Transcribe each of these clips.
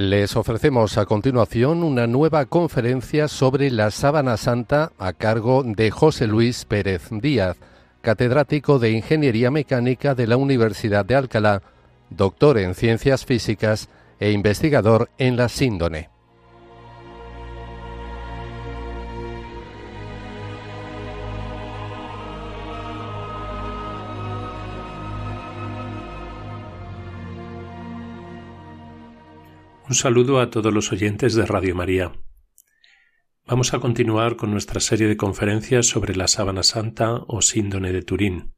Les ofrecemos a continuación una nueva conferencia sobre la sábana santa a cargo de José Luis Pérez Díaz, catedrático de Ingeniería Mecánica de la Universidad de Alcalá, doctor en Ciencias Físicas e investigador en la síndone. Un saludo a todos los oyentes de Radio María. Vamos a continuar con nuestra serie de conferencias sobre la sábana santa o síndone de Turín.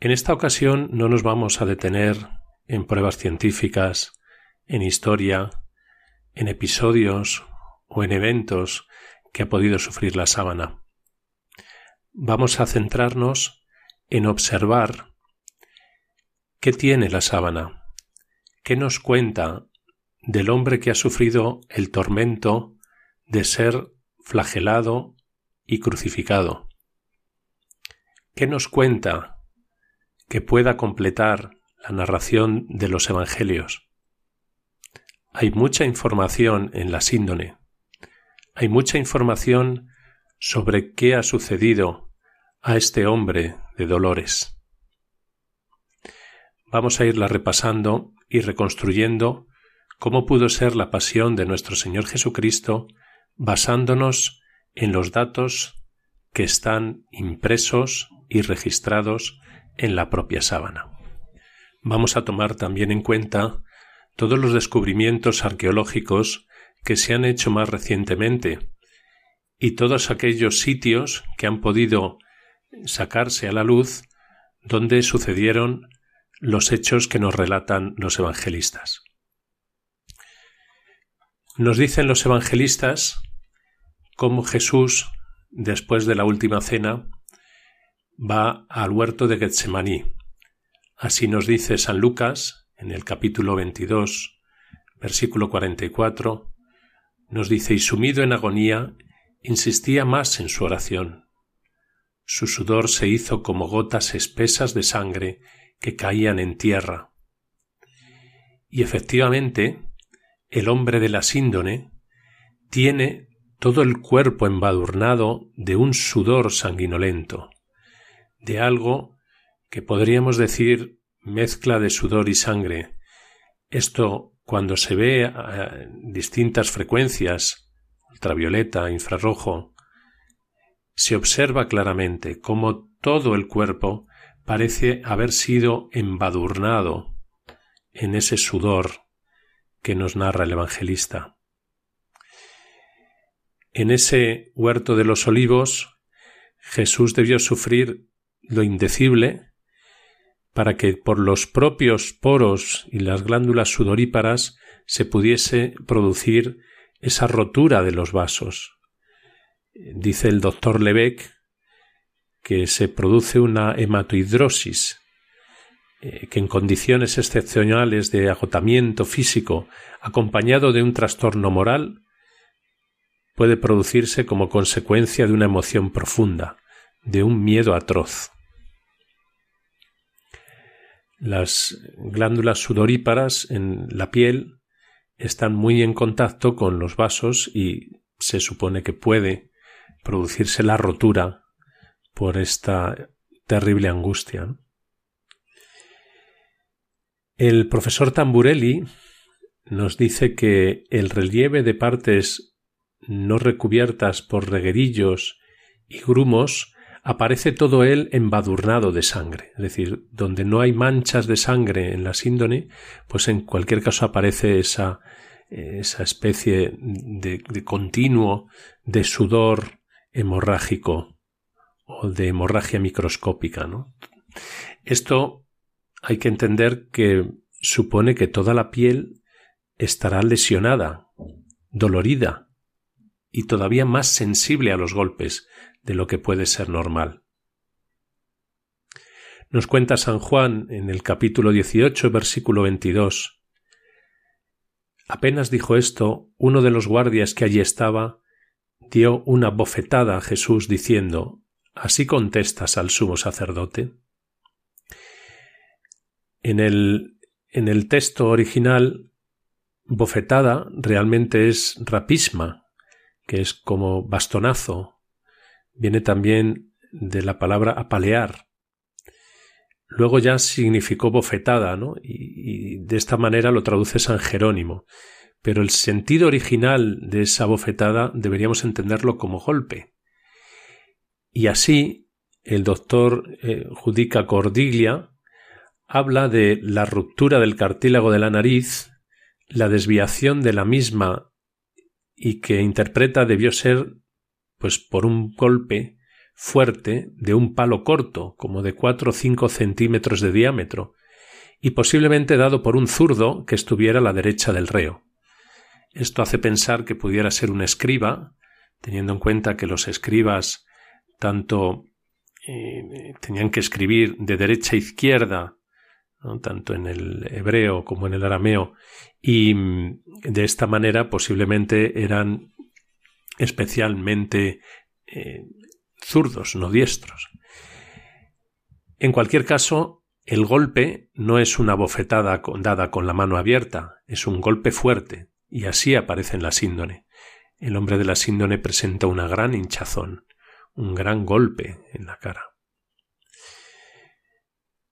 En esta ocasión no nos vamos a detener en pruebas científicas, en historia, en episodios o en eventos que ha podido sufrir la sábana. Vamos a centrarnos en observar qué tiene la sábana, ¿qué nos cuenta del hombre que ha sufrido el tormento de ser flagelado y crucificado? ¿Qué nos cuenta que pueda completar la narración de los Evangelios? Hay mucha información en la síndone. Hay mucha información sobre qué ha sucedido a este hombre de dolores. Vamos a irla repasando y reconstruyendo cómo pudo ser la pasión de nuestro Señor Jesucristo basándonos en los datos que están impresos y registrados en la propia sábana. Vamos a tomar también en cuenta todos los descubrimientos arqueológicos que se han hecho más recientemente y todos aquellos sitios que han podido sacarse a la luz donde sucedieron los hechos que nos relatan los evangelistas. Nos dicen los evangelistas cómo Jesús, después de la última cena, va al huerto de Getsemaní. Así nos dice San Lucas en el capítulo 22, versículo 44, nos dice, y sumido en agonía, insistía más en su oración. Su sudor se hizo como gotas espesas de sangre que caían en tierra. Y efectivamente, el hombre de la síndone tiene todo el cuerpo embadurnado de un sudor sanguinolento, de algo que podríamos decir mezcla de sudor y sangre. Esto cuando se ve a distintas frecuencias, ultravioleta, infrarrojo, se observa claramente cómo todo el cuerpo parece haber sido embadurnado en ese sudor que nos narra el evangelista. En ese huerto de los olivos, Jesús debió sufrir lo indecible para que por los propios poros y las glándulas sudoríparas se pudiese producir esa rotura de los vasos. Dice el doctor Lebec que se produce una hematohidrosis, eh, que en condiciones excepcionales de agotamiento físico acompañado de un trastorno moral puede producirse como consecuencia de una emoción profunda, de un miedo atroz. Las glándulas sudoríparas en la piel están muy en contacto con los vasos y se supone que puede producirse la rotura por esta terrible angustia. El profesor Tamburelli nos dice que el relieve de partes no recubiertas por reguerillos y grumos aparece todo él embadurnado de sangre, es decir, donde no hay manchas de sangre en la síndone, pues en cualquier caso aparece esa, esa especie de, de continuo de sudor hemorrágico o de hemorragia microscópica. ¿no? Esto hay que entender que supone que toda la piel estará lesionada, dolorida y todavía más sensible a los golpes de lo que puede ser normal. Nos cuenta San Juan en el capítulo 18, versículo 22. Apenas dijo esto, uno de los guardias que allí estaba dio una bofetada a Jesús diciendo ¿Así contestas al sumo sacerdote? En el, en el texto original bofetada realmente es rapisma, que es como bastonazo. Viene también de la palabra apalear. Luego ya significó bofetada, ¿no? Y, y de esta manera lo traduce San Jerónimo. Pero el sentido original de esa bofetada deberíamos entenderlo como golpe. Y así el doctor eh, Judica Cordiglia habla de la ruptura del cartílago de la nariz, la desviación de la misma y que interpreta debió ser pues por un golpe fuerte de un palo corto, como de cuatro o cinco centímetros de diámetro, y posiblemente dado por un zurdo que estuviera a la derecha del reo. Esto hace pensar que pudiera ser un escriba, teniendo en cuenta que los escribas tanto eh, tenían que escribir de derecha a izquierda, tanto en el hebreo como en el arameo, y mm, de esta manera posiblemente eran especialmente eh, zurdos, no diestros. En cualquier caso, el golpe no es una bofetada dada con la mano abierta, es un golpe fuerte, y así aparece en la síndone. El hombre de la síndone presenta una gran hinchazón, un gran golpe en la cara.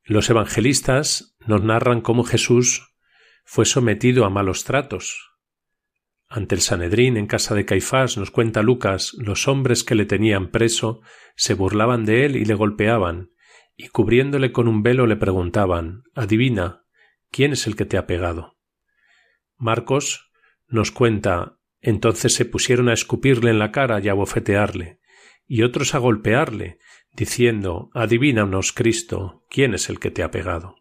Los evangelistas nos narran cómo Jesús fue sometido a malos tratos. Ante el Sanedrín en casa de Caifás nos cuenta Lucas, los hombres que le tenían preso se burlaban de él y le golpeaban, y cubriéndole con un velo le preguntaban Adivina, ¿quién es el que te ha pegado? Marcos nos cuenta entonces se pusieron a escupirle en la cara y a bofetearle, y otros a golpearle, diciendo Adivínanos, Cristo, ¿quién es el que te ha pegado?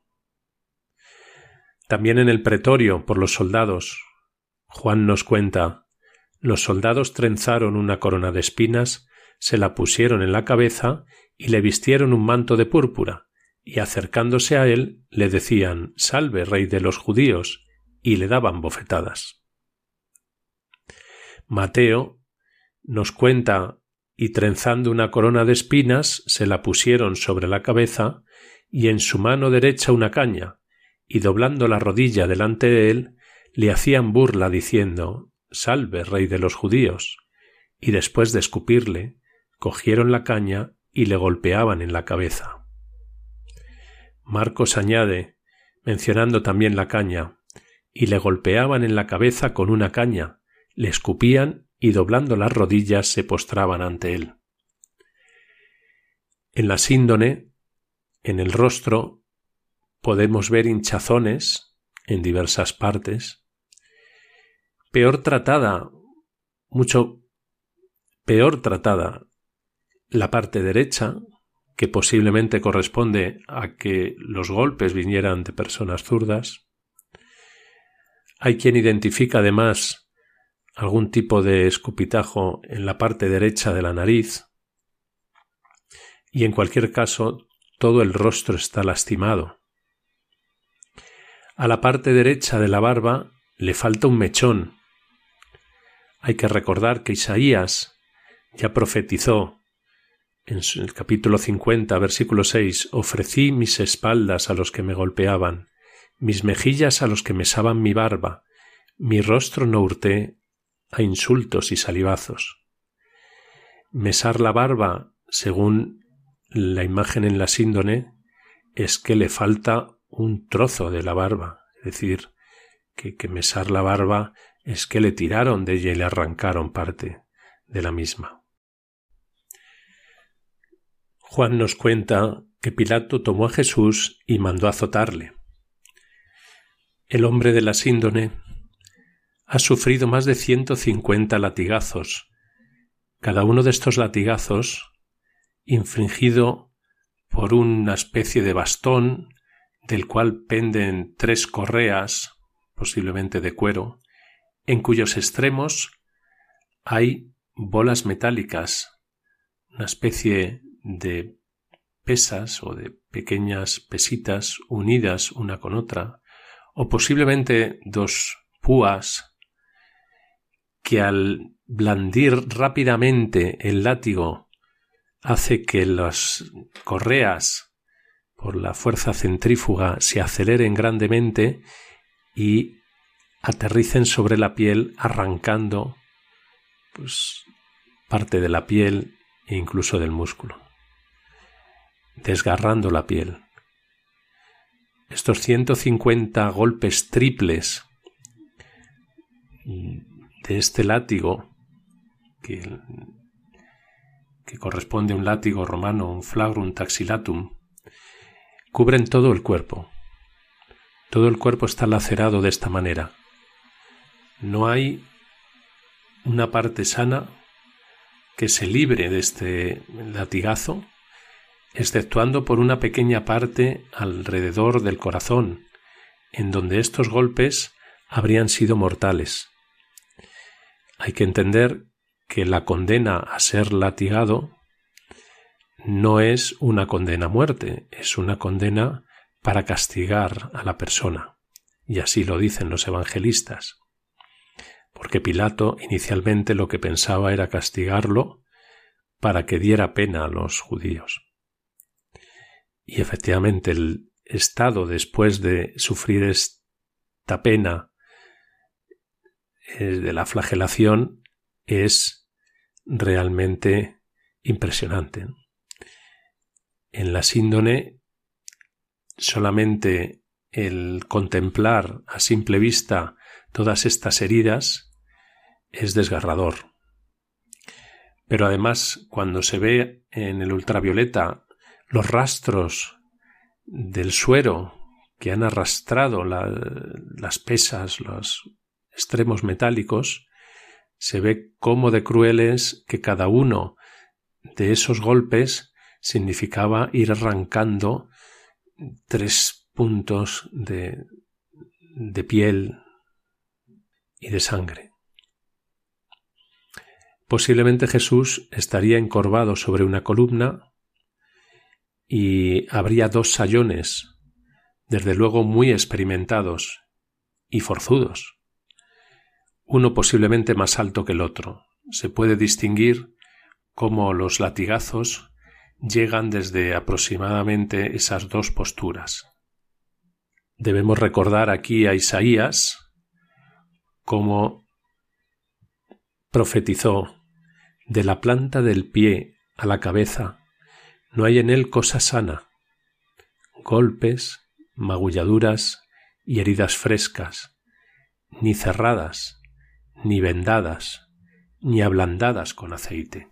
También en el pretorio por los soldados. Juan nos cuenta los soldados trenzaron una corona de espinas, se la pusieron en la cabeza y le vistieron un manto de púrpura, y acercándose a él le decían Salve, rey de los judíos, y le daban bofetadas. Mateo nos cuenta y trenzando una corona de espinas se la pusieron sobre la cabeza y en su mano derecha una caña, y doblando la rodilla delante de él, le hacían burla diciendo Salve, rey de los judíos. Y después de escupirle, cogieron la caña y le golpeaban en la cabeza. Marcos añade, mencionando también la caña, y le golpeaban en la cabeza con una caña, le escupían y doblando las rodillas se postraban ante él. En la síndone, en el rostro, podemos ver hinchazones en diversas partes. Peor tratada, mucho peor tratada la parte derecha, que posiblemente corresponde a que los golpes vinieran de personas zurdas. Hay quien identifica además algún tipo de escupitajo en la parte derecha de la nariz y en cualquier caso todo el rostro está lastimado. A la parte derecha de la barba le falta un mechón. Hay que recordar que Isaías ya profetizó en el capítulo 50, versículo 6, ofrecí mis espaldas a los que me golpeaban, mis mejillas a los que mesaban mi barba, mi rostro no hurté a insultos y salivazos. Mesar la barba, según la imagen en la síndone, es que le falta un trozo de la barba, es decir, que, que mesar la barba es que le tiraron de ella y le arrancaron parte de la misma. Juan nos cuenta que Pilato tomó a Jesús y mandó azotarle. El hombre de la síndone ha sufrido más de ciento cincuenta latigazos, cada uno de estos latigazos infringido por una especie de bastón del cual penden tres correas, posiblemente de cuero, en cuyos extremos hay bolas metálicas, una especie de pesas o de pequeñas pesitas unidas una con otra, o posiblemente dos púas que al blandir rápidamente el látigo hace que las correas por la fuerza centrífuga se aceleren grandemente y aterricen sobre la piel arrancando pues parte de la piel e incluso del músculo, desgarrando la piel. Estos 150 golpes triples de este látigo, que, que corresponde a un látigo romano, un flagrum taxilatum, cubren todo el cuerpo. Todo el cuerpo está lacerado de esta manera. No hay una parte sana que se libre de este latigazo, exceptuando por una pequeña parte alrededor del corazón, en donde estos golpes habrían sido mortales. Hay que entender que la condena a ser latigado no es una condena a muerte, es una condena para castigar a la persona. Y así lo dicen los evangelistas porque Pilato inicialmente lo que pensaba era castigarlo para que diera pena a los judíos. Y efectivamente el estado después de sufrir esta pena de la flagelación es realmente impresionante. En la síndone solamente el contemplar a simple vista todas estas heridas es desgarrador. Pero además, cuando se ve en el ultravioleta los rastros del suero que han arrastrado las pesas, los extremos metálicos, se ve cómo de crueles que cada uno de esos golpes significaba ir arrancando tres puntos de, de piel y de sangre. Posiblemente Jesús estaría encorvado sobre una columna y habría dos sayones, desde luego muy experimentados y forzudos, uno posiblemente más alto que el otro. Se puede distinguir cómo los latigazos llegan desde aproximadamente esas dos posturas. Debemos recordar aquí a Isaías como profetizó de la planta del pie a la cabeza, no hay en él cosa sana. Golpes, magulladuras y heridas frescas, ni cerradas, ni vendadas, ni ablandadas con aceite.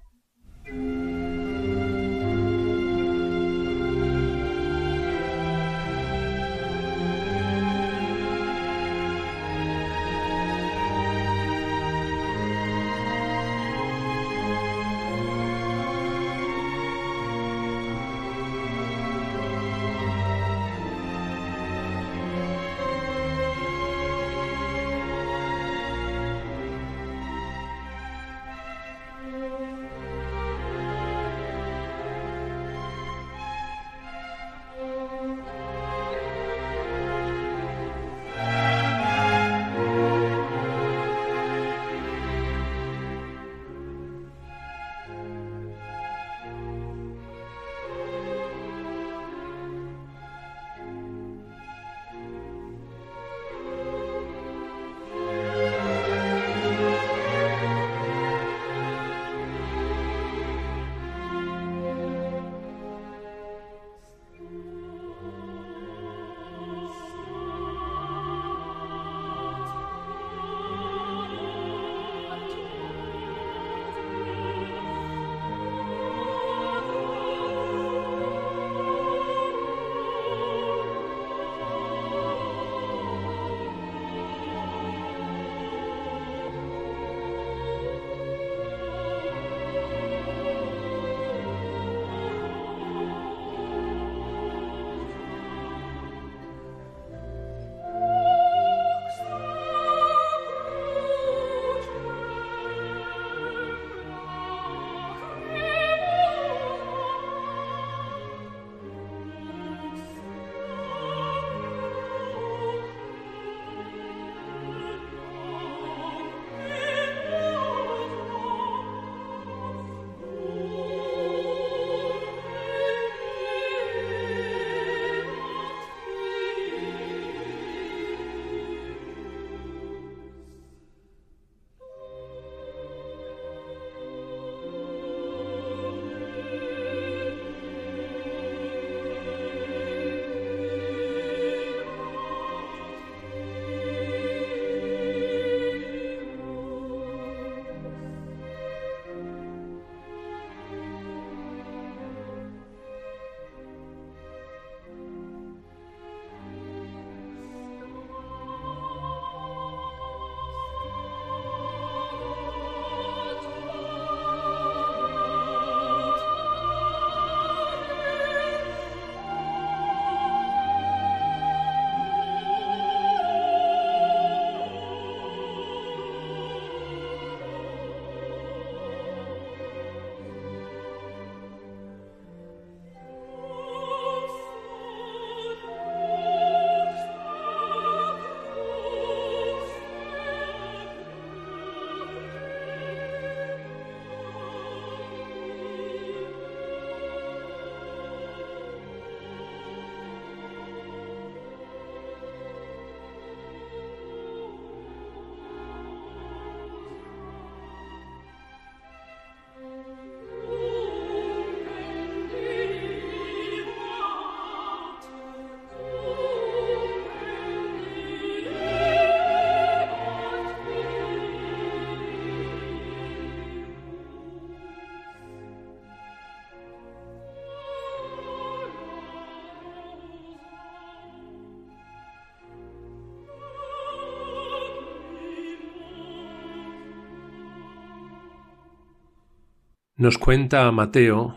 Nos cuenta Mateo,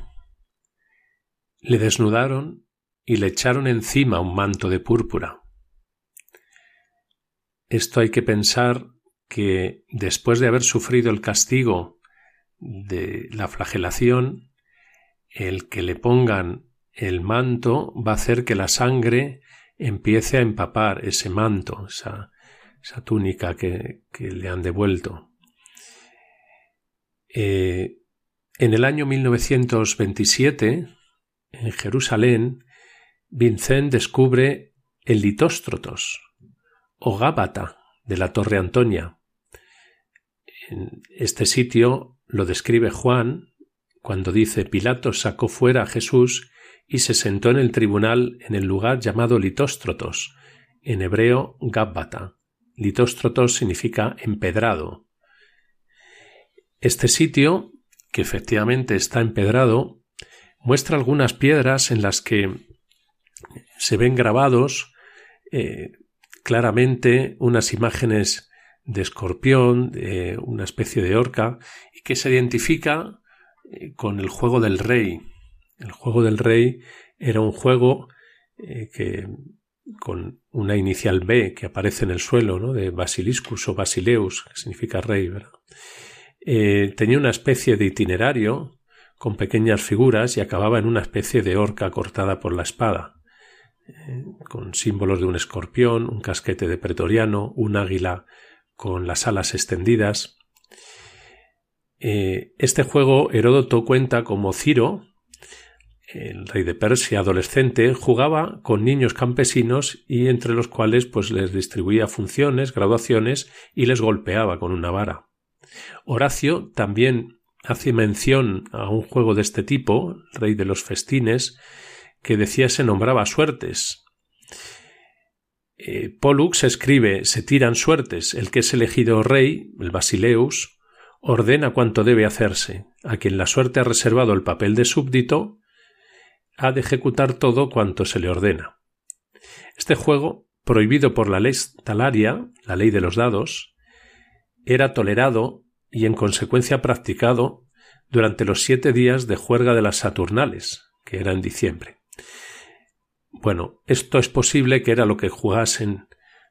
le desnudaron y le echaron encima un manto de púrpura. Esto hay que pensar que después de haber sufrido el castigo de la flagelación, el que le pongan el manto va a hacer que la sangre empiece a empapar ese manto, esa, túnica que, le han devuelto. Eh, en el año 1927, en Jerusalén, Vincent descubre el Litóstrotos, o Gábata, de la Torre Antonia. En este sitio lo describe Juan cuando dice Pilato sacó fuera a Jesús y se sentó en el tribunal en el lugar llamado Litóstrotos, en hebreo Gábata. Litóstrotos significa empedrado. Este sitio, que efectivamente está empedrado, muestra algunas piedras en las que se ven grabados eh, claramente unas imágenes de escorpión, una especie de orca, y que se identifica eh, con el juego del rey, el juego del rey era un juego eh, que con una inicial B que aparece en el suelo, ¿no? de Basiliscus o Basileus, que significa rey, eh, tenía una especie de itinerario con pequeñas figuras y acababa en una especie de horca cortada por la espada, eh, con símbolos de un escorpión, un casquete de pretoriano, un águila con las alas extendidas. este juego Heródoto cuenta como Ciro, el rey de Persia adolescente jugaba con niños campesinos y entre los cuales pues les distribuía funciones, graduaciones y les golpeaba con una vara. Horacio también hace mención a un juego de este tipo, rey de los festines, que decía se nombraba suertes. Eh, Pollux escribe se tiran suertes, el que es elegido rey, el Basileus, ordena cuanto debe hacerse, a quien la suerte ha reservado el papel de súbdito, ha de ejecutar todo cuanto se le ordena. Este juego, prohibido por la ley talaria, la ley de los dados, era tolerado y en consecuencia practicado durante los siete días de juerga de las Saturnales, que era en diciembre. Bueno, esto es posible que era lo que jugasen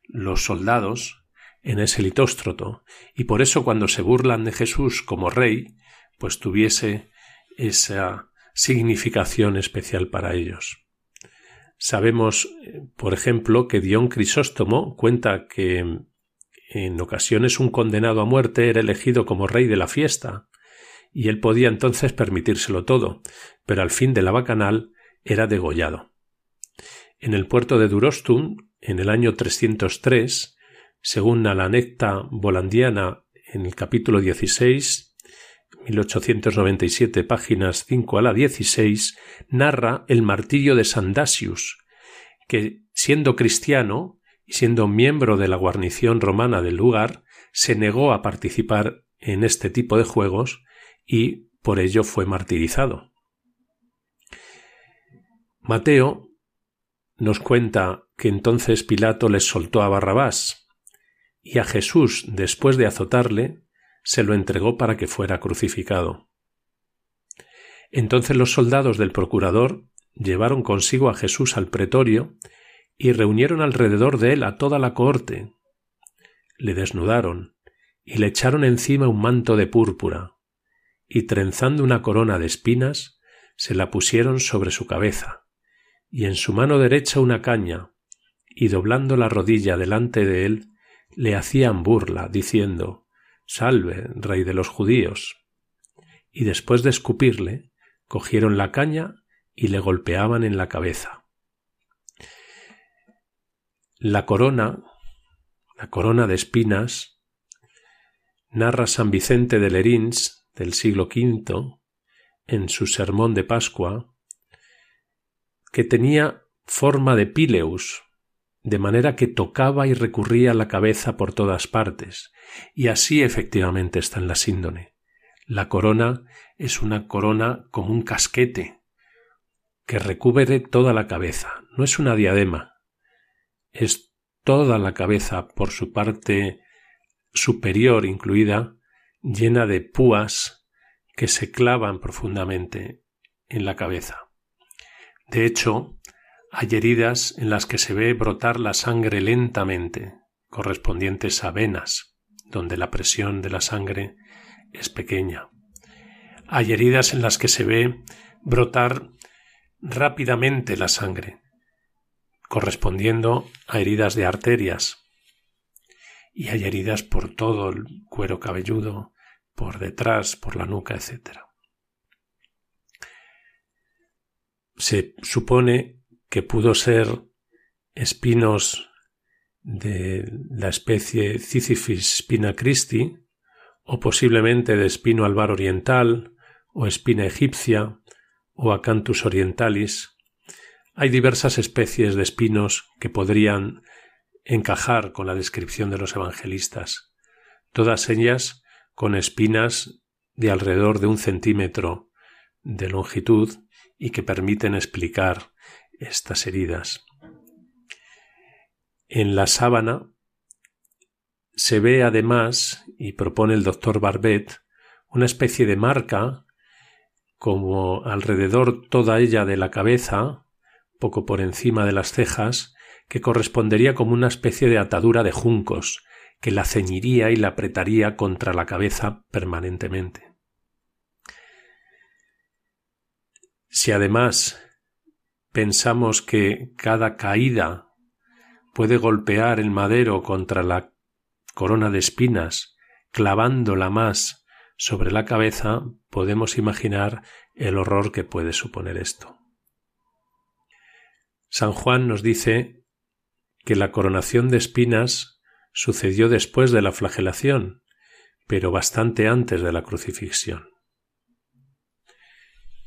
los soldados en ese litóstroto, y por eso cuando se burlan de Jesús como rey, pues tuviese esa significación especial para ellos. Sabemos, por ejemplo, que Dion Crisóstomo cuenta que en ocasiones un condenado a muerte era elegido como rey de la fiesta, y él podía entonces permitírselo todo, pero al fin de la bacanal era degollado. En el puerto de Durostum, en el año 303, según la anecta volandiana en el capítulo 16, 1897, páginas 5 a la 16, narra el martirio de Sandasius, que, siendo cristiano siendo miembro de la guarnición romana del lugar, se negó a participar en este tipo de juegos y por ello fue martirizado. Mateo nos cuenta que entonces Pilato les soltó a Barrabás y a Jesús, después de azotarle, se lo entregó para que fuera crucificado. Entonces los soldados del procurador llevaron consigo a Jesús al pretorio y reunieron alrededor de él a toda la cohorte. Le desnudaron y le echaron encima un manto de púrpura, y trenzando una corona de espinas, se la pusieron sobre su cabeza, y en su mano derecha una caña, y doblando la rodilla delante de él, le hacían burla, diciendo Salve, rey de los judíos. Y después de escupirle, cogieron la caña y le golpeaban en la cabeza. La corona, la corona de espinas, narra San Vicente de Lerins del siglo V en su sermón de Pascua, que tenía forma de pileus, de manera que tocaba y recurría la cabeza por todas partes, y así efectivamente está en la síndone. La corona es una corona como un casquete, que recubre toda la cabeza, no es una diadema, es toda la cabeza por su parte superior incluida, llena de púas que se clavan profundamente en la cabeza. De hecho, hay heridas en las que se ve brotar la sangre lentamente, correspondientes a venas, donde la presión de la sangre es pequeña. Hay heridas en las que se ve brotar rápidamente la sangre, correspondiendo a heridas de arterias. Y hay heridas por todo el cuero cabelludo, por detrás, por la nuca, etc. Se supone que pudo ser espinos de la especie Cicifis spina christi, o posiblemente de espino albar oriental, o espina egipcia, o acanthus orientalis. Hay diversas especies de espinos que podrían encajar con la descripción de los evangelistas, todas ellas con espinas de alrededor de un centímetro de longitud y que permiten explicar estas heridas. En la sábana se ve además, y propone el doctor Barbet, una especie de marca como alrededor toda ella de la cabeza, poco por encima de las cejas, que correspondería como una especie de atadura de juncos, que la ceñiría y la apretaría contra la cabeza permanentemente. Si además pensamos que cada caída puede golpear el madero contra la corona de espinas, clavándola más sobre la cabeza, podemos imaginar el horror que puede suponer esto. San Juan nos dice que la coronación de espinas sucedió después de la flagelación, pero bastante antes de la crucifixión.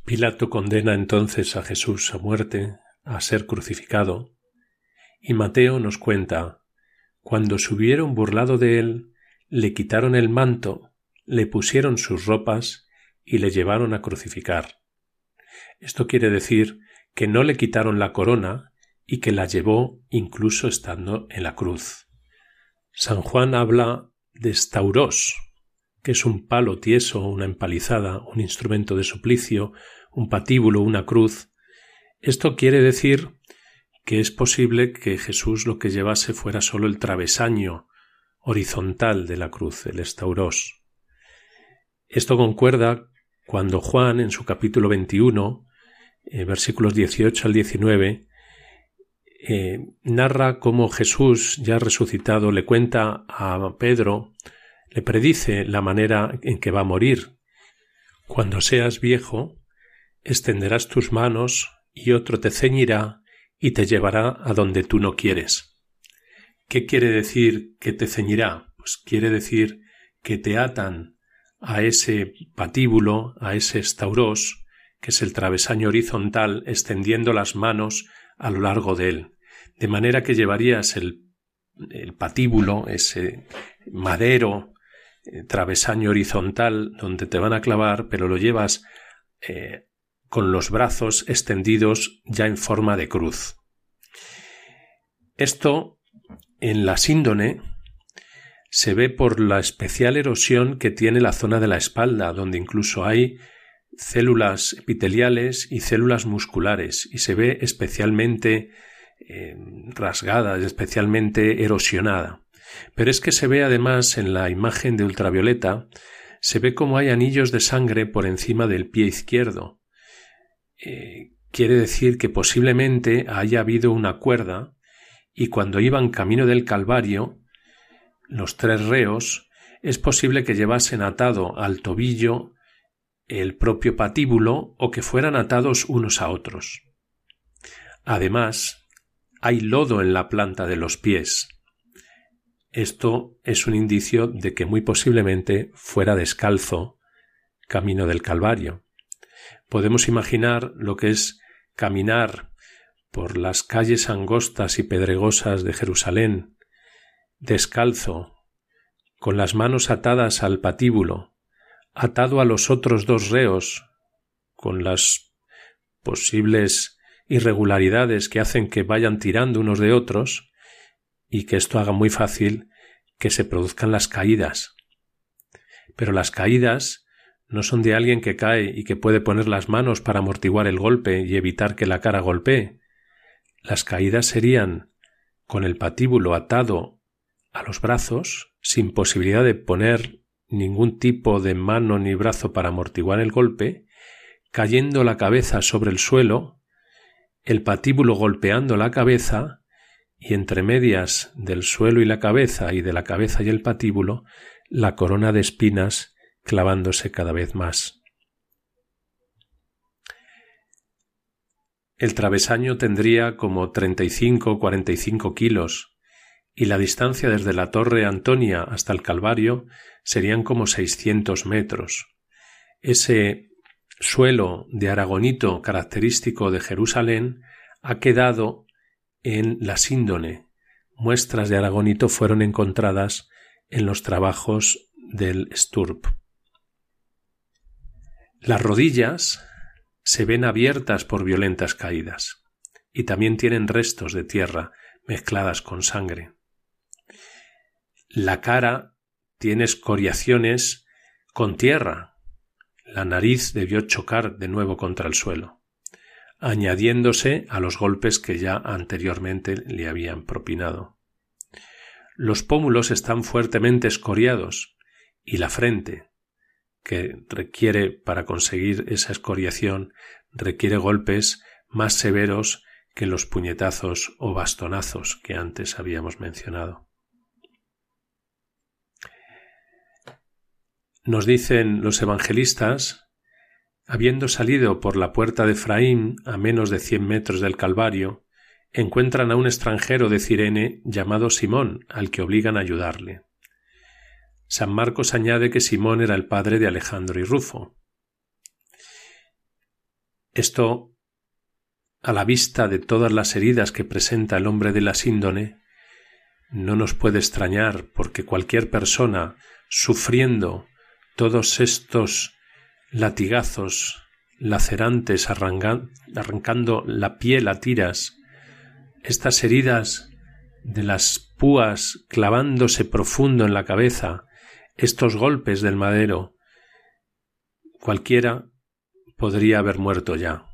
Pilato condena entonces a Jesús a muerte, a ser crucificado, y Mateo nos cuenta cuando se hubieron burlado de él, le quitaron el manto, le pusieron sus ropas y le llevaron a crucificar. Esto quiere decir que no le quitaron la corona y que la llevó incluso estando en la cruz. San Juan habla de stauros, que es un palo tieso, una empalizada, un instrumento de suplicio, un patíbulo, una cruz. Esto quiere decir que es posible que Jesús lo que llevase fuera solo el travesaño horizontal de la cruz, el estauros. Esto concuerda cuando Juan, en su capítulo 21, eh, versículos 18 al 19, eh, narra cómo Jesús, ya resucitado, le cuenta a Pedro, le predice la manera en que va a morir. Cuando seas viejo, extenderás tus manos y otro te ceñirá y te llevará a donde tú no quieres. ¿Qué quiere decir que te ceñirá? Pues quiere decir que te atan a ese patíbulo, a ese estauros, que es el travesaño horizontal, extendiendo las manos a lo largo de él, de manera que llevarías el, el patíbulo, ese madero, eh, travesaño horizontal donde te van a clavar, pero lo llevas eh, con los brazos extendidos ya en forma de cruz. Esto en la síndone se ve por la especial erosión que tiene la zona de la espalda, donde incluso hay células epiteliales y células musculares, y se ve especialmente eh, rasgada, especialmente erosionada. Pero es que se ve además en la imagen de ultravioleta, se ve como hay anillos de sangre por encima del pie izquierdo, eh, quiere decir que posiblemente haya habido una cuerda y cuando iban camino del Calvario, los tres reos, es posible que llevasen atado al tobillo el propio patíbulo o que fueran atados unos a otros. Además, hay lodo en la planta de los pies. Esto es un indicio de que muy posiblemente fuera descalzo camino del Calvario. Podemos imaginar lo que es caminar por las calles angostas y pedregosas de Jerusalén, descalzo, con las manos atadas al patíbulo, atado a los otros dos reos, con las posibles irregularidades que hacen que vayan tirando unos de otros, y que esto haga muy fácil que se produzcan las caídas. Pero las caídas no son de alguien que cae y que puede poner las manos para amortiguar el golpe y evitar que la cara golpee. Las caídas serían con el patíbulo atado a los brazos, sin posibilidad de poner ningún tipo de mano ni brazo para amortiguar el golpe, cayendo la cabeza sobre el suelo, el patíbulo golpeando la cabeza, y entre medias del suelo y la cabeza y de la cabeza y el patíbulo, la corona de espinas clavándose cada vez más. El travesaño tendría como treinta y cinco o cuarenta y cinco kilos, y la distancia desde la torre Antonia hasta el Calvario serían como seiscientos metros. Ese suelo de aragonito característico de Jerusalén ha quedado en la síndone. Muestras de aragonito fueron encontradas en los trabajos del Sturp. Las rodillas se ven abiertas por violentas caídas y también tienen restos de tierra mezcladas con sangre. La cara tiene escoriaciones con tierra. La nariz debió chocar de nuevo contra el suelo, añadiéndose a los golpes que ya anteriormente le habían propinado. Los pómulos están fuertemente escoriados y la frente, que requiere para conseguir esa escoriación requiere golpes más severos que los puñetazos o bastonazos que antes habíamos mencionado. Nos dicen los evangelistas, habiendo salido por la puerta de Efraín a menos de cien metros del Calvario, encuentran a un extranjero de Cirene llamado Simón, al que obligan a ayudarle. San Marcos añade que Simón era el padre de Alejandro y Rufo. Esto, a la vista de todas las heridas que presenta el hombre de la síndone, no nos puede extrañar porque cualquier persona sufriendo todos estos latigazos lacerantes arrancando la piel a tiras, estas heridas de las púas clavándose profundo en la cabeza, estos golpes del madero, cualquiera podría haber muerto ya.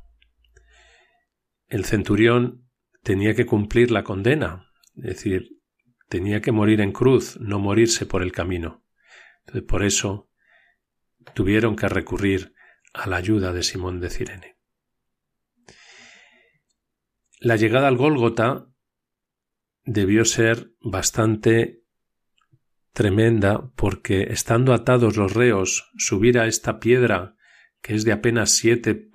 El centurión tenía que cumplir la condena, es decir, tenía que morir en cruz, no morirse por el camino. por eso tuvieron que recurrir a la ayuda de Simón de Cirene. La llegada al Gólgota debió ser bastante tremenda porque estando atados los reos subir a esta piedra que es de apenas siete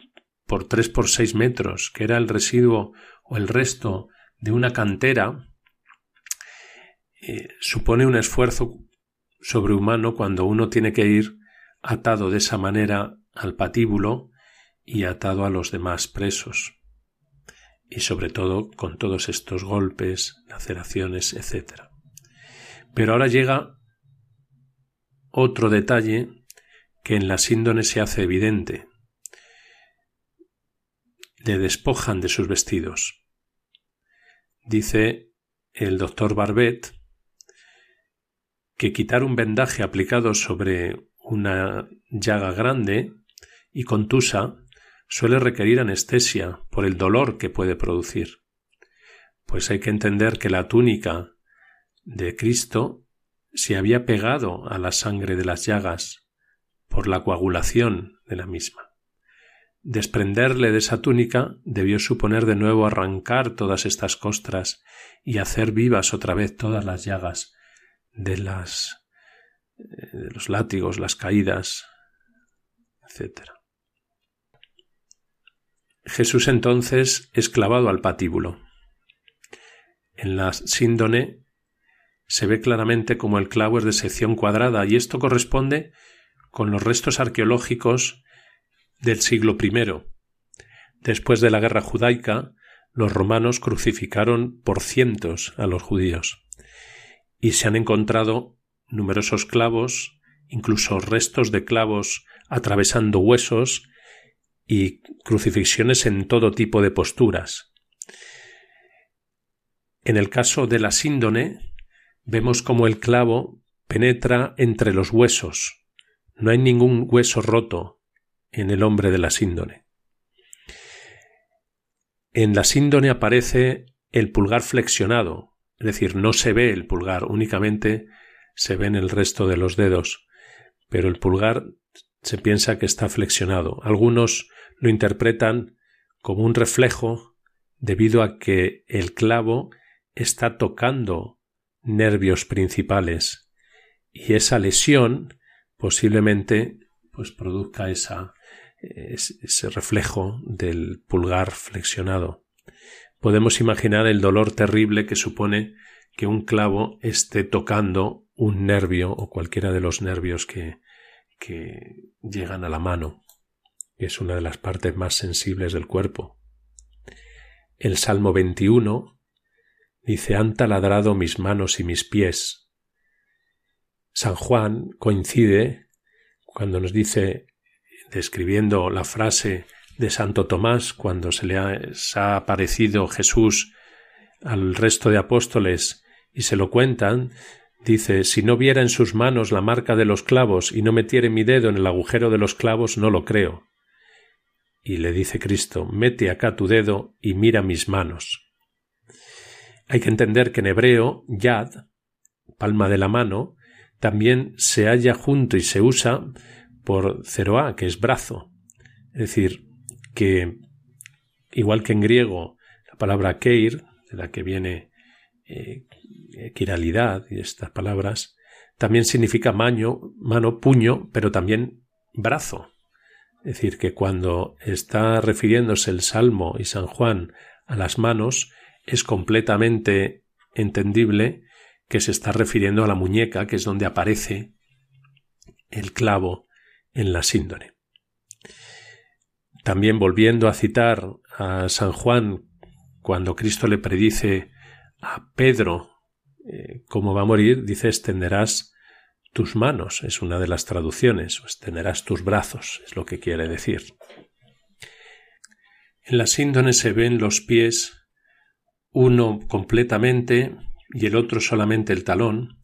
por tres por seis metros, que era el residuo o el resto de una cantera, eh, supone un esfuerzo sobrehumano cuando uno tiene que ir atado de esa manera al patíbulo y atado a los demás presos, y sobre todo con todos estos golpes, laceraciones, etc. Pero ahora llega otro detalle que en la síndone se hace evidente. Le despojan de sus vestidos. Dice el doctor Barbet que quitar un vendaje aplicado sobre una llaga grande y contusa suele requerir anestesia por el dolor que puede producir. Pues hay que entender que la túnica de Cristo se había pegado a la sangre de las llagas por la coagulación de la misma. Desprenderle de esa túnica debió suponer de nuevo arrancar todas estas costras y hacer vivas otra vez todas las llagas de las de los látigos, las caídas, etc. Jesús entonces es clavado al patíbulo. En la síndone se ve claramente como el clavo es de sección cuadrada y esto corresponde con los restos arqueológicos del siglo I. Después de la guerra judaica, los romanos crucificaron por cientos a los judíos y se han encontrado numerosos clavos, incluso restos de clavos atravesando huesos y crucifixiones en todo tipo de posturas. En el caso de la síndone, vemos como el clavo penetra entre los huesos, No hay ningún hueso roto en el hombre de la síndone. En la síndone aparece el pulgar flexionado, es decir, no se ve el pulgar, únicamente se ven el resto de los dedos, pero el pulgar se piensa que está flexionado. Algunos lo interpretan como un reflejo debido a que el clavo está tocando nervios principales y esa lesión posiblemente pues produzca esa, ese reflejo del pulgar flexionado. Podemos imaginar el dolor terrible que supone que un clavo esté tocando un nervio o cualquiera de los nervios que, llegan a la mano, que es una de las partes más sensibles del cuerpo. El Salmo 21 dice han taladrado mis manos y mis pies. San Juan coincide cuando nos dice, describiendo la frase de Santo Tomás, cuando se le ha, aparecido Jesús al resto de apóstoles y se lo cuentan, dice Si no viera en sus manos la marca de los clavos y no metiere mi dedo en el agujero de los clavos, no lo creo. Y le dice Cristo Mete acá tu dedo y mira mis manos. Hay que entender que en hebreo, yad, palma de la mano, también se halla junto y se usa por ceroa, que es brazo. Es decir, que, igual que en griego, la palabra keir, de la que viene eh, quiralidad y estas palabras, también significa mano, puño, pero también brazo. Es decir, que cuando está refiriéndose el Salmo y San Juan a las manos, es completamente entendible que se está refiriendo a la muñeca, que es donde aparece el clavo en la síndone. También volviendo a citar a San Juan cuando Cristo le predice a Pedro eh, cómo va a morir, dice extenderás tus manos, es una de las traducciones, o extenderás tus brazos, es lo que quiere decir. En la síndone se ven los pies, uno completamente y el otro solamente el talón,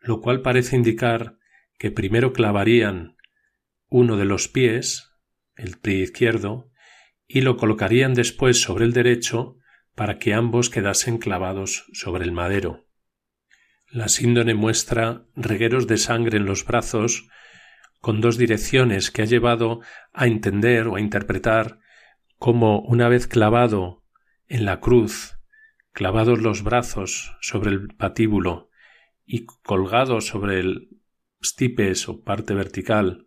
lo cual parece indicar que primero clavarían uno de los pies, el pie izquierdo, y lo colocarían después sobre el derecho para que ambos quedasen clavados sobre el madero. La síndone muestra regueros de sangre en los brazos con dos direcciones que ha llevado a entender o a interpretar cómo una vez clavado en la cruz, clavados los brazos sobre el patíbulo y colgados sobre el stipes o parte vertical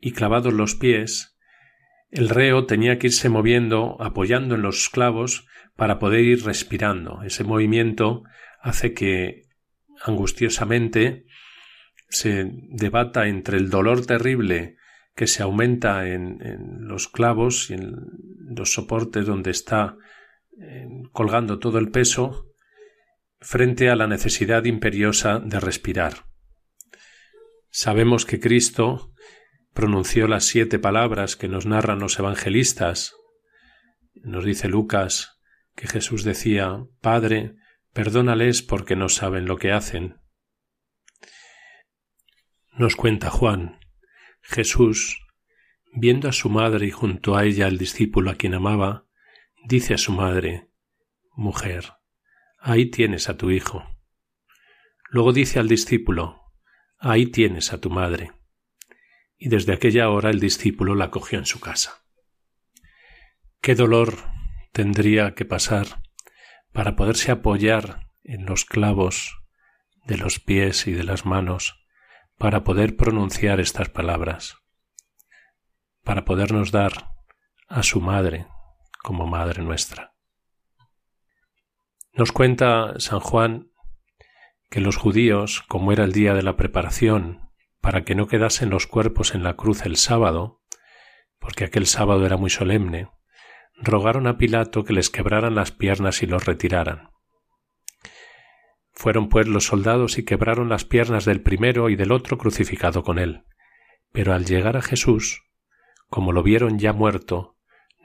y clavados los pies, el reo tenía que irse moviendo, apoyando en los clavos, para poder ir respirando. Ese movimiento hace que angustiosamente se debata entre el dolor terrible que se aumenta en, los clavos y en los soportes donde está colgando todo el peso frente a la necesidad imperiosa de respirar. Sabemos que Cristo pronunció las siete palabras que nos narran los evangelistas. Nos dice Lucas que Jesús decía Padre, perdónales porque no saben lo que hacen. Nos cuenta Juan Jesús, viendo a su madre y junto a ella al discípulo a quien amaba, dice a su madre Mujer, ahí tienes a tu hijo. Luego dice al discípulo Ahí tienes a tu madre y desde aquella hora el discípulo la cogió en su casa. Qué dolor tendría que pasar para poderse apoyar en los clavos de los pies y de las manos para poder pronunciar estas palabras, para podernos dar a su madre como madre nuestra. Nos cuenta San Juan que los judíos, como era el día de la preparación para que no quedasen los cuerpos en la cruz el sábado, porque aquel sábado era muy solemne, rogaron a Pilato que les quebraran las piernas y los retiraran. Fueron pues los soldados y quebraron las piernas del primero y del otro crucificado con él. Pero al llegar a Jesús, como lo vieron ya muerto,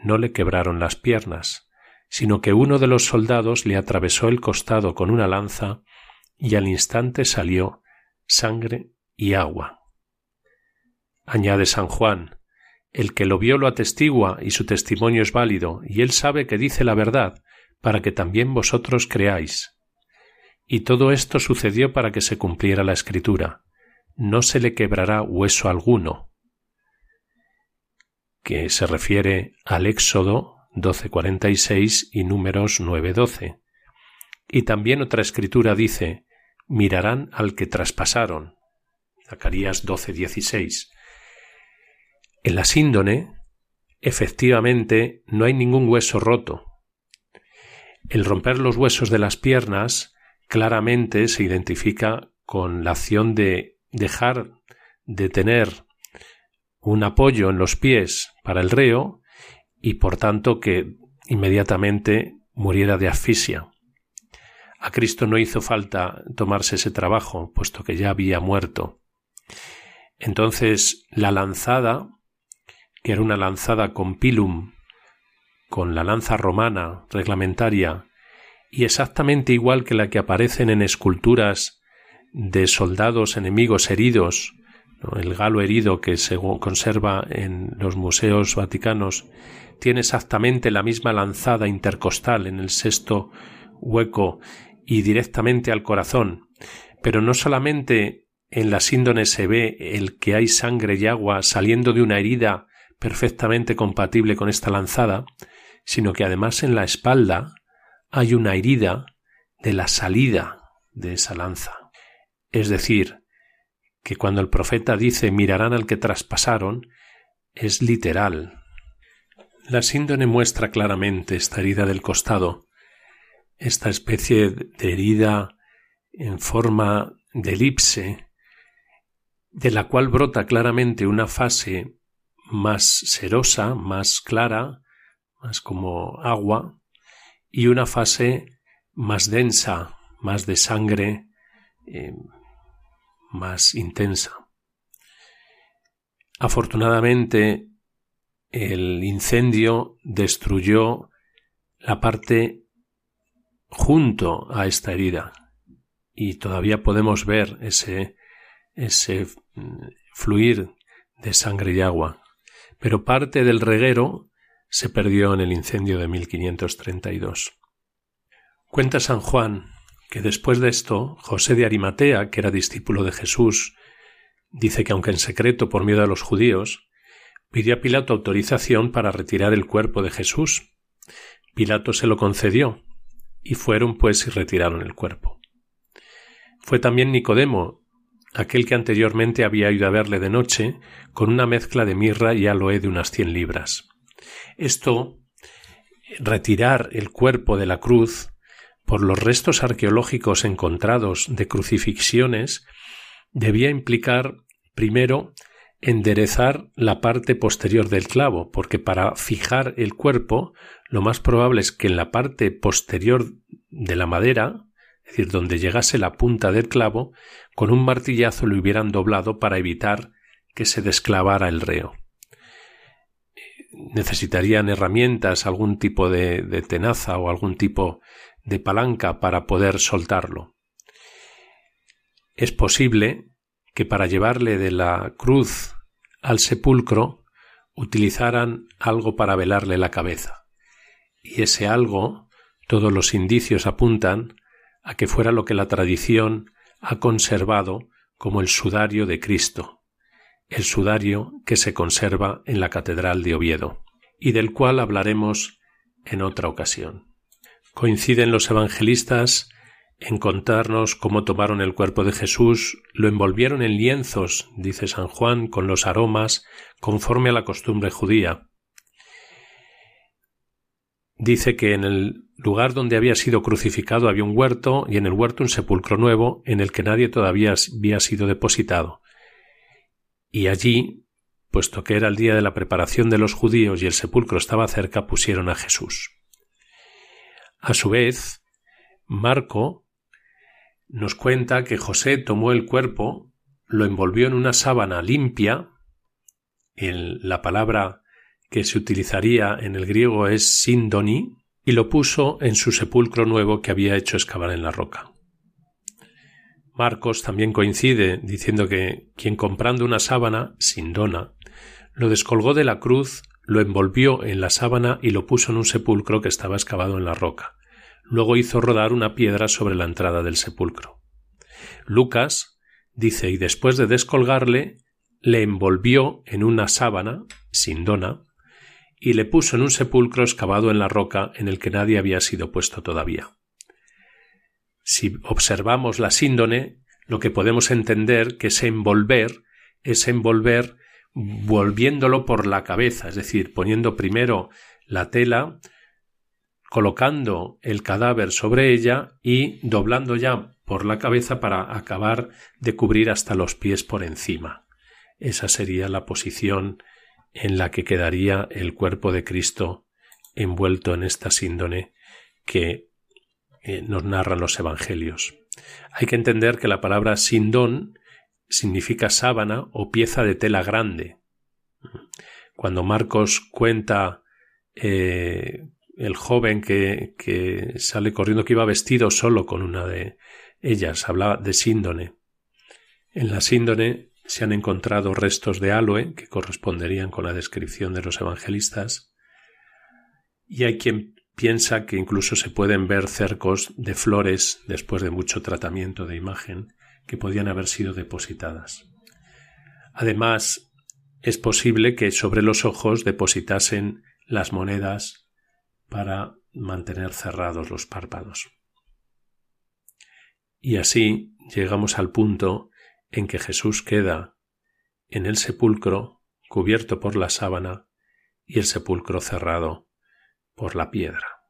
no le quebraron las piernas, sino que uno de los soldados le atravesó el costado con una lanza y al instante salió sangre y agua. Añade San Juan, el que lo vio lo atestigua y su testimonio es válido, y él sabe que dice la verdad, para que también vosotros creáis. Y todo esto sucedió para que se cumpliera la escritura. No se le quebrará hueso alguno. Que se refiere al Éxodo 12:46 y números 9:12. Y también otra escritura dice, mirarán al que traspasaron. Zacarías 12:16. En la síndone, efectivamente, no hay ningún hueso roto. El romper los huesos de las piernas claramente se identifica con la acción de dejar de tener un apoyo en los pies para el reo y por tanto que inmediatamente muriera de asfixia. A Cristo no hizo falta tomarse ese trabajo, puesto que ya había muerto. Entonces la lanzada, que era una lanzada con pilum, con la lanza romana reglamentaria, y exactamente igual que la que aparecen en esculturas de soldados enemigos heridos, el galo herido que se conserva en los museos vaticanos, tiene exactamente la misma lanzada intercostal en el sexto hueco y directamente al corazón. Pero no solamente en la síndone se ve el que hay sangre y agua saliendo de una herida perfectamente compatible con esta lanzada, sino que además en la espalda hay una herida de la salida de esa lanza. Es decir, que cuando el profeta dice mirarán al que traspasaron, es literal. La síndone muestra claramente esta herida del costado, esta especie de herida en forma de elipse, de la cual brota claramente una fase más serosa, más clara, más como agua, y una fase más densa, más de sangre, eh, más intensa. Afortunadamente, el incendio destruyó la parte junto a esta herida y todavía podemos ver ese, ese mm, fluir de sangre y agua. Pero parte del reguero se perdió en el incendio de 1532. Cuenta San Juan que después de esto, José de Arimatea, que era discípulo de Jesús, dice que aunque en secreto por miedo a los judíos, pidió a Pilato autorización para retirar el cuerpo de Jesús. Pilato se lo concedió, y fueron pues y retiraron el cuerpo. Fue también Nicodemo, aquel que anteriormente había ido a verle de noche, con una mezcla de mirra y aloe de unas cien libras. Esto, retirar el cuerpo de la cruz, por los restos arqueológicos encontrados de crucifixiones, debía implicar, primero, enderezar la parte posterior del clavo, porque para fijar el cuerpo, lo más probable es que en la parte posterior de la madera, es decir, donde llegase la punta del clavo, con un martillazo lo hubieran doblado para evitar que se desclavara el reo necesitarían herramientas, algún tipo de, tenaza o algún tipo de palanca para poder soltarlo. Es posible que para llevarle de la cruz al sepulcro utilizaran algo para velarle la cabeza. Y ese algo, todos los indicios apuntan a que fuera lo que la tradición ha conservado como el sudario de Cristo, el sudario que se conserva en la Catedral de Oviedo, y del cual hablaremos en otra ocasión. Coinciden los evangelistas en contarnos cómo tomaron el cuerpo de Jesús, lo envolvieron en lienzos, dice San Juan, con los aromas, conforme a la costumbre judía. Dice que en el lugar donde había sido crucificado había un huerto y en el huerto un sepulcro nuevo en el que nadie todavía había sido depositado y allí, puesto que era el día de la preparación de los judíos y el sepulcro estaba cerca, pusieron a Jesús. A su vez, Marco nos cuenta que José tomó el cuerpo, lo envolvió en una sábana limpia, en la palabra que se utilizaría en el griego es sindoni, y lo puso en su sepulcro nuevo que había hecho excavar en la roca. Marcos también coincide diciendo que quien comprando una sábana sin dona lo descolgó de la cruz, lo envolvió en la sábana y lo puso en un sepulcro que estaba excavado en la roca. Luego hizo rodar una piedra sobre la entrada del sepulcro. Lucas dice y después de descolgarle le envolvió en una sábana sin dona y le puso en un sepulcro excavado en la roca en el que nadie había sido puesto todavía. Si observamos la síndone, lo que podemos entender que es envolver es envolver volviéndolo por la cabeza, es decir, poniendo primero la tela, colocando el cadáver sobre ella y doblando ya por la cabeza para acabar de cubrir hasta los pies por encima. Esa sería la posición en la que quedaría el cuerpo de Cristo envuelto en esta síndone que eh, nos narran los evangelios. Hay que entender que la palabra sindón significa sábana o pieza de tela grande. Cuando Marcos cuenta eh, el joven que, que, sale corriendo que iba vestido solo con una de ellas, hablaba de síndone. En la síndone se han encontrado restos de aloe que corresponderían con la descripción de los evangelistas y hay quien piensa que incluso se pueden ver cercos de flores después de mucho tratamiento de imagen que podían haber sido depositadas. Además, es posible que sobre los ojos depositasen las monedas para mantener cerrados los párpados. Y así llegamos al punto en que Jesús queda en el sepulcro cubierto por la sábana y el sepulcro cerrado por la piedra.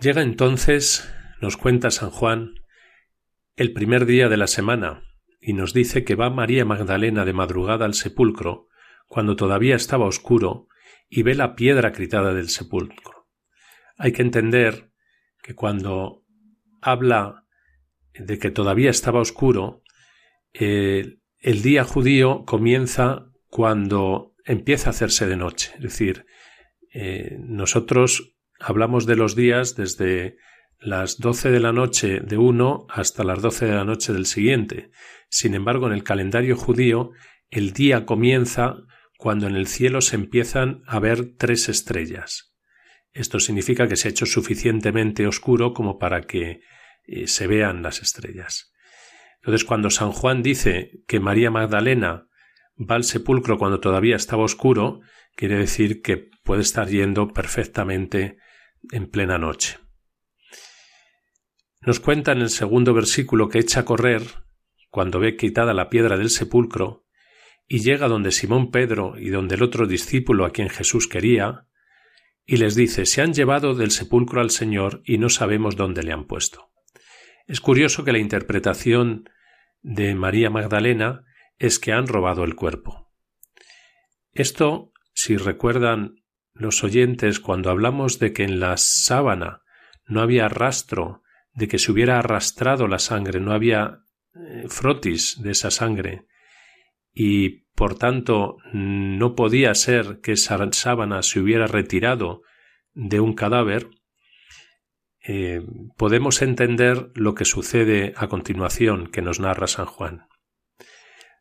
Llega entonces, nos cuenta San Juan, el primer día de la semana, y nos dice que va María Magdalena de madrugada al sepulcro, cuando todavía estaba oscuro, y ve la piedra gritada del sepulcro. Hay que entender que cuando habla de que todavía estaba oscuro, eh, el día judío comienza cuando empieza a hacerse de noche. Es decir, eh, nosotros hablamos de los días desde las doce de la noche de uno hasta las doce de la noche del siguiente. Sin embargo, en el calendario judío, el día comienza cuando en el cielo se empiezan a ver tres estrellas. Esto significa que se ha hecho suficientemente oscuro como para que eh, se vean las estrellas. Entonces, cuando San Juan dice que María Magdalena va al sepulcro cuando todavía estaba oscuro, quiere decir que puede estar yendo perfectamente en plena noche. Nos cuenta en el segundo versículo que echa a correr, cuando ve quitada la piedra del sepulcro, y llega donde Simón Pedro y donde el otro discípulo a quien Jesús quería, y les dice se han llevado del sepulcro al Señor y no sabemos dónde le han puesto. Es curioso que la interpretación de María Magdalena es que han robado el cuerpo. Esto, si recuerdan los oyentes cuando hablamos de que en la sábana no había rastro de que se hubiera arrastrado la sangre, no había eh, frotis de esa sangre, y por tanto no podía ser que esa sábana se hubiera retirado de un cadáver, eh, podemos entender lo que sucede a continuación que nos narra San Juan.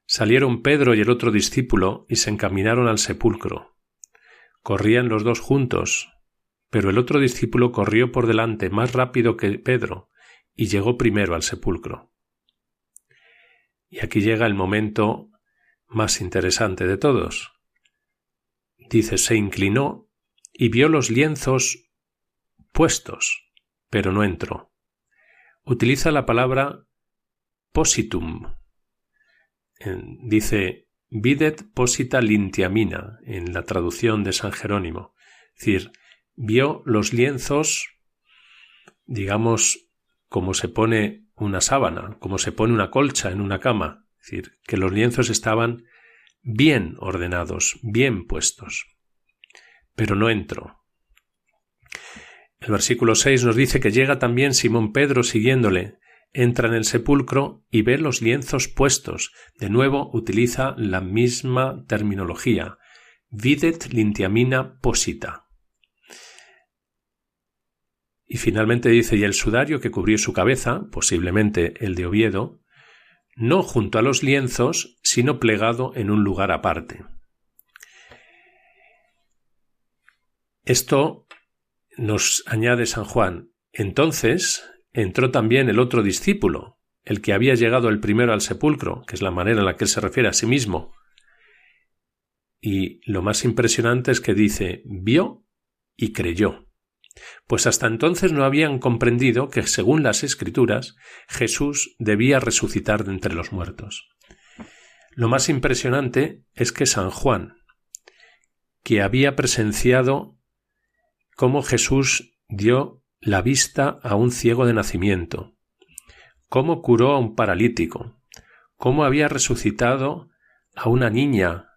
Salieron Pedro y el otro discípulo y se encaminaron al sepulcro. Corrían los dos juntos, pero el otro discípulo corrió por delante más rápido que Pedro y llegó primero al sepulcro. Y aquí llega el momento más interesante de todos. Dice, se inclinó y vio los lienzos puestos, pero no entró. Utiliza la palabra positum. Dice, videt posita lintiamina en la traducción de San Jerónimo. Es decir, vio los lienzos, digamos, como se pone una sábana, como se pone una colcha en una cama, es decir, que los lienzos estaban bien ordenados, bien puestos. Pero no entró. El versículo 6 nos dice que llega también Simón Pedro siguiéndole, entra en el sepulcro y ve los lienzos puestos. De nuevo utiliza la misma terminología. Videt lintiamina posita. Y finalmente dice, y el sudario que cubrió su cabeza, posiblemente el de Oviedo, no junto a los lienzos, sino plegado en un lugar aparte. Esto nos añade San Juan. Entonces entró también el otro discípulo, el que había llegado el primero al sepulcro, que es la manera en la que él se refiere a sí mismo. Y lo más impresionante es que dice vio y creyó pues hasta entonces no habían comprendido que, según las Escrituras, Jesús debía resucitar de entre los muertos. Lo más impresionante es que San Juan, que había presenciado cómo Jesús dio la vista a un ciego de nacimiento, cómo curó a un paralítico, cómo había resucitado a una niña,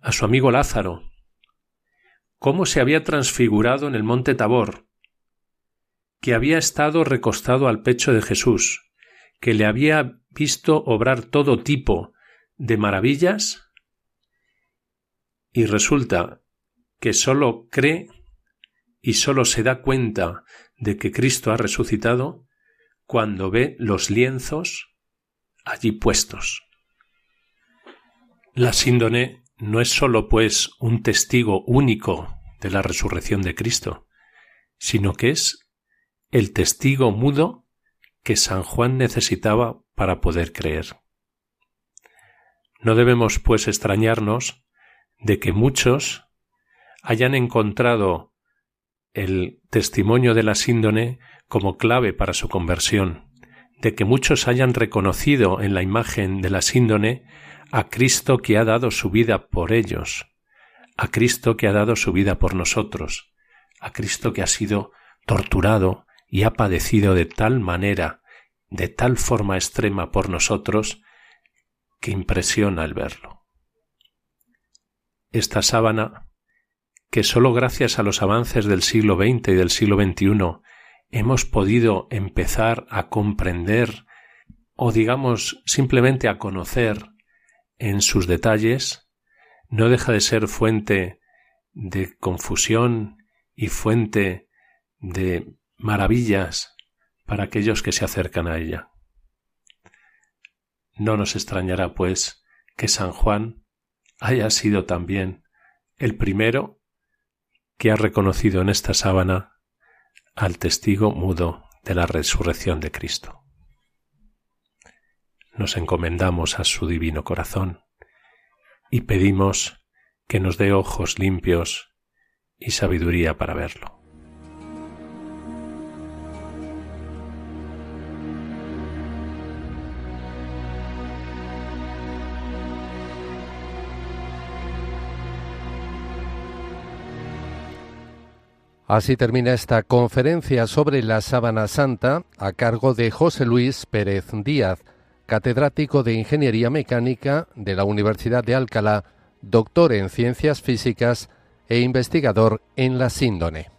a su amigo Lázaro, cómo se había transfigurado en el monte Tabor, que había estado recostado al pecho de Jesús, que le había visto obrar todo tipo de maravillas, y resulta que sólo cree y sólo se da cuenta de que Cristo ha resucitado cuando ve los lienzos allí puestos. La síndone no es sólo pues un testigo único de la resurrección de Cristo, sino que es el testigo mudo que San Juan necesitaba para poder creer. No debemos, pues, extrañarnos de que muchos hayan encontrado el testimonio de la síndone como clave para su conversión, de que muchos hayan reconocido en la imagen de la síndone a Cristo que ha dado su vida por ellos, a Cristo que ha dado su vida por nosotros, a Cristo que ha sido torturado, y ha padecido de tal manera, de tal forma extrema por nosotros, que impresiona el verlo. Esta sábana, que sólo gracias a los avances del siglo XX y del siglo XXI hemos podido empezar a comprender o digamos simplemente a conocer en sus detalles, no deja de ser fuente de confusión y fuente de maravillas para aquellos que se acercan a ella. No nos extrañará, pues, que San Juan haya sido también el primero que ha reconocido en esta sábana al testigo mudo de la resurrección de Cristo. Nos encomendamos a su divino corazón y pedimos que nos dé ojos limpios y sabiduría para verlo. Así termina esta conferencia sobre la sábana santa a cargo de José Luis Pérez Díaz, catedrático de Ingeniería Mecánica de la Universidad de Alcalá, doctor en Ciencias Físicas e investigador en la síndone.